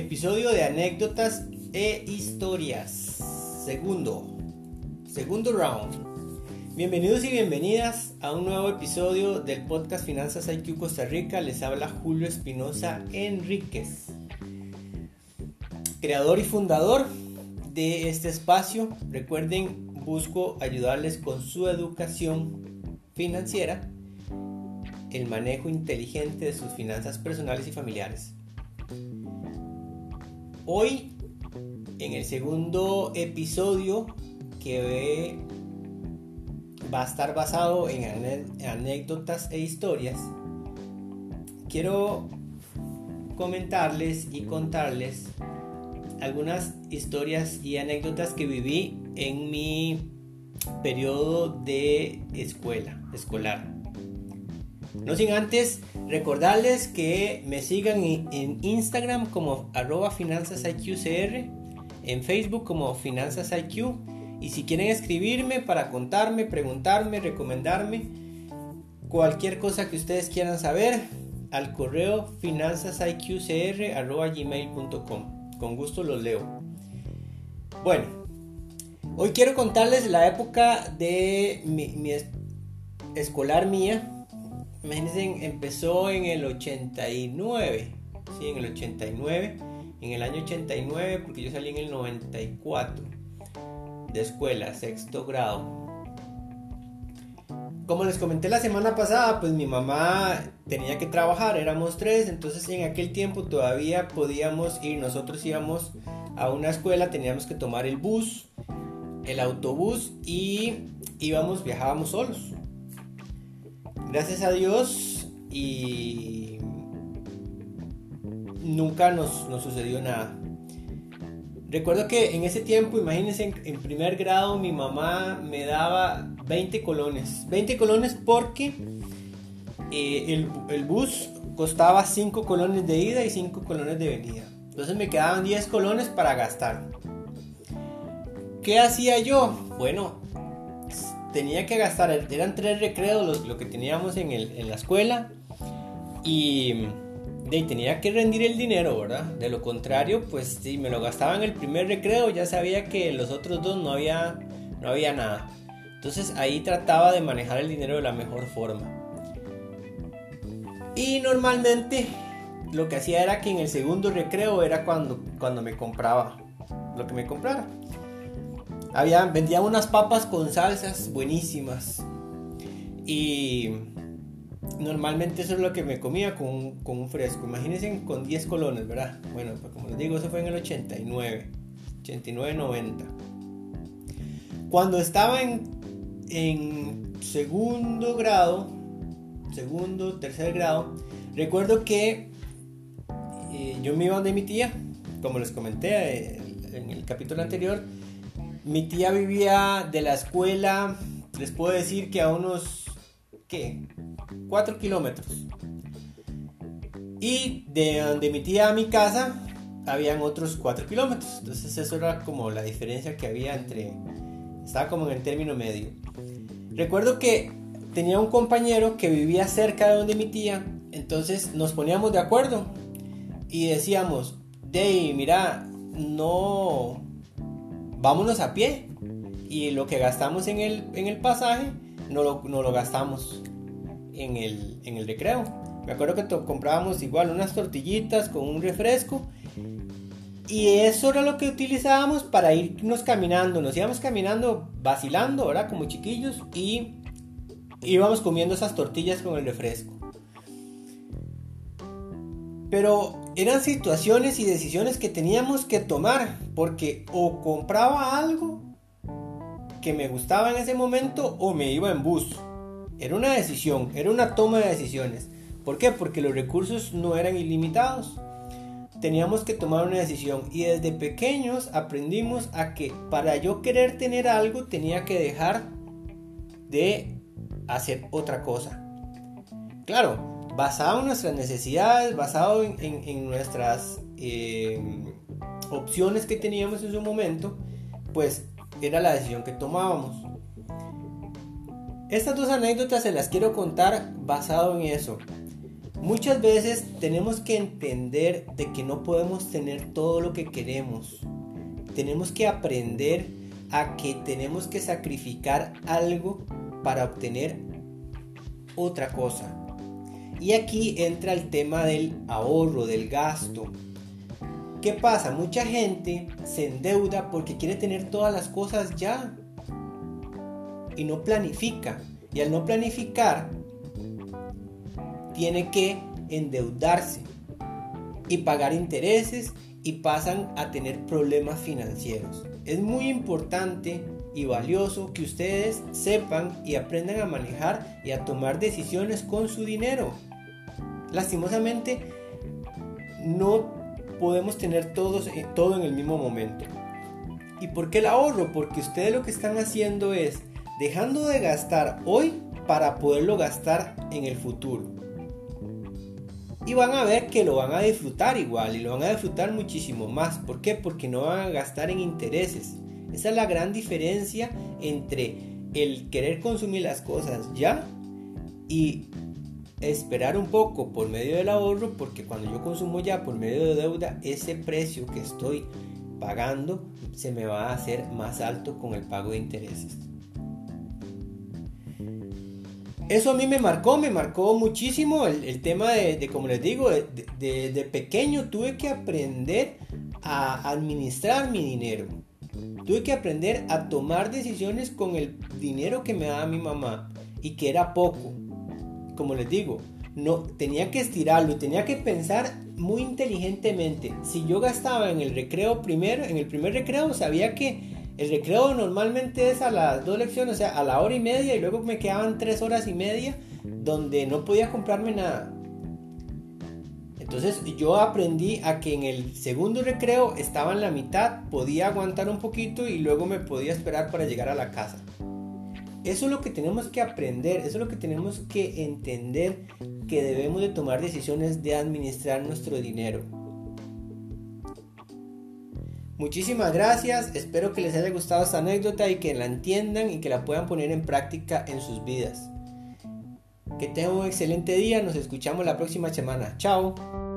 episodio de anécdotas e historias. Segundo, segundo round. Bienvenidos y bienvenidas a un nuevo episodio del podcast Finanzas IQ Costa Rica. Les habla Julio Espinosa Enríquez, creador y fundador de este espacio. Recuerden, busco ayudarles con su educación financiera, el manejo inteligente de sus finanzas personales y familiares. Hoy, en el segundo episodio que va a estar basado en anécdotas e historias, quiero comentarles y contarles algunas historias y anécdotas que viví en mi periodo de escuela, escolar. No sin antes recordarles que me sigan en Instagram como arroba finanzasiqcr, en Facebook como finanzasiq y si quieren escribirme para contarme, preguntarme, recomendarme cualquier cosa que ustedes quieran saber al correo finanzasiqcr.gmail.com. Con gusto los leo. Bueno, hoy quiero contarles la época de mi, mi escolar mía imagínense, empezó en el 89, sí, en el 89, en el año 89, porque yo salí en el 94 de escuela, sexto grado. Como les comenté la semana pasada, pues mi mamá tenía que trabajar, éramos tres, entonces en aquel tiempo todavía podíamos ir, nosotros íbamos a una escuela, teníamos que tomar el bus, el autobús y íbamos, viajábamos solos gracias a Dios y nunca nos, sucedió nada. Recuerdo que en ese tiempo, imagínense, en, primer grado mi mamá me daba 20 colones. 20 colones porque eh, el, bus costaba 5 colones de ida y 5 colones de venida. Entonces me quedaban 10 colones para gastar. ¿Qué hacía yo? Bueno, tenía que gastar, eran tres recreos lo que teníamos en, el, la escuela y de, tenía que rendir el dinero, ¿verdad? De lo contrario, pues si me lo gastaba en el primer recreo, ya sabía que los otros dos no había, no había nada. Entonces ahí trataba de manejar el dinero de la mejor forma. Y normalmente lo que hacía era que en el segundo recreo era cuando, cuando me compraba lo que me comprara. Había, vendían unas papas con salsas buenísimas. Y normalmente eso es lo que me comía con un, con un fresco. Imagínense con 10 colones, ¿verdad? Bueno, pues como les digo, eso fue en el 89, 89, 90. Cuando estaba en, en segundo grado, segundo, tercer grado, recuerdo que eh, yo me iba donde mi tía, como les comenté eh, en el capítulo anterior, mi tía vivía de la escuela, les puedo decir que a unos, ¿qué? 4 kilómetros. Y de donde mi tía a mi casa, habían otros 4 kilómetros. Entonces eso era como la diferencia que había entre... Estaba como en el término medio. Recuerdo que tenía un compañero que vivía cerca de donde mi tía. Entonces nos poníamos de acuerdo. Y decíamos, Dey, mira, no vámonos a pie. Y lo que gastamos en el, en el pasaje, no lo, no lo gastamos en el, en el recreo. Me acuerdo que comprábamos igual unas tortillitas con un refresco. Y eso era lo que utilizábamos para irnos caminando. Nos íbamos caminando, vacilando, ¿verdad? Como chiquillos. Y íbamos comiendo esas tortillas con el refresco. Pero eran situaciones y decisiones que teníamos que tomar porque o compraba algo que me gustaba en ese momento o me iba en bus. Era una decisión, era una toma de decisiones. ¿Por qué? Porque los recursos no eran ilimitados. Teníamos que tomar una decisión y desde pequeños aprendimos a que para yo querer tener algo tenía que dejar de hacer otra cosa. Claro, basado en nuestras necesidades, basado en, nuestras eh, opciones que teníamos en su momento, pues era la decisión que tomábamos. Estas dos anécdotas se las quiero contar basado en eso. Muchas veces tenemos que entender de que no podemos tener todo lo que queremos. Tenemos que aprender a que tenemos que sacrificar algo para obtener otra cosa. Y aquí entra el tema del ahorro, del gasto. ¿Qué pasa? Mucha gente se endeuda porque quiere tener todas las cosas ya y no planifica. Y al no planificar, tiene que endeudarse y pagar intereses y pasan a tener problemas financieros. Es muy importante y valioso que ustedes sepan y aprendan a manejar y a tomar decisiones con su dinero. Lastimosamente, no podemos tener todos, eh, todo en el mismo momento. ¿Y por qué el ahorro? Porque ustedes lo que están haciendo es dejando de gastar hoy para poderlo gastar en el futuro. Y van a ver que lo van a disfrutar igual y lo van a disfrutar muchísimo más. ¿Por qué? Porque no van a gastar en intereses. Esa es la gran diferencia entre el querer consumir las cosas ya y esperar un poco por medio del ahorro, porque cuando yo consumo ya por medio de deuda, ese precio que estoy pagando se me va a hacer más alto con el pago de intereses. Eso a mí me marcó, me marcó muchísimo el, tema de, como les digo, de, de, pequeño tuve que aprender a administrar mi dinero. Tuve que aprender a tomar decisiones con el dinero que me daba mi mamá y que era poco. Como les digo, no tenía que estirarlo, tenía que pensar muy inteligentemente. Si yo gastaba en el recreo primero, en el primer recreo, sabía que el recreo normalmente es a las dos lecciones, o sea, a la hora y media y luego me quedaban tres horas y media donde no podía comprarme nada. Entonces yo aprendí a que en el segundo recreo estaba en la mitad, podía aguantar un poquito y luego me podía esperar para llegar a la casa. Eso es lo que tenemos que aprender, eso es lo que tenemos que entender que debemos de tomar decisiones de administrar nuestro dinero. Muchísimas gracias, espero que les haya gustado esta anécdota y que la entiendan y que la puedan poner en práctica en sus vidas. Que tengan un excelente día, nos escuchamos la próxima semana. Chao.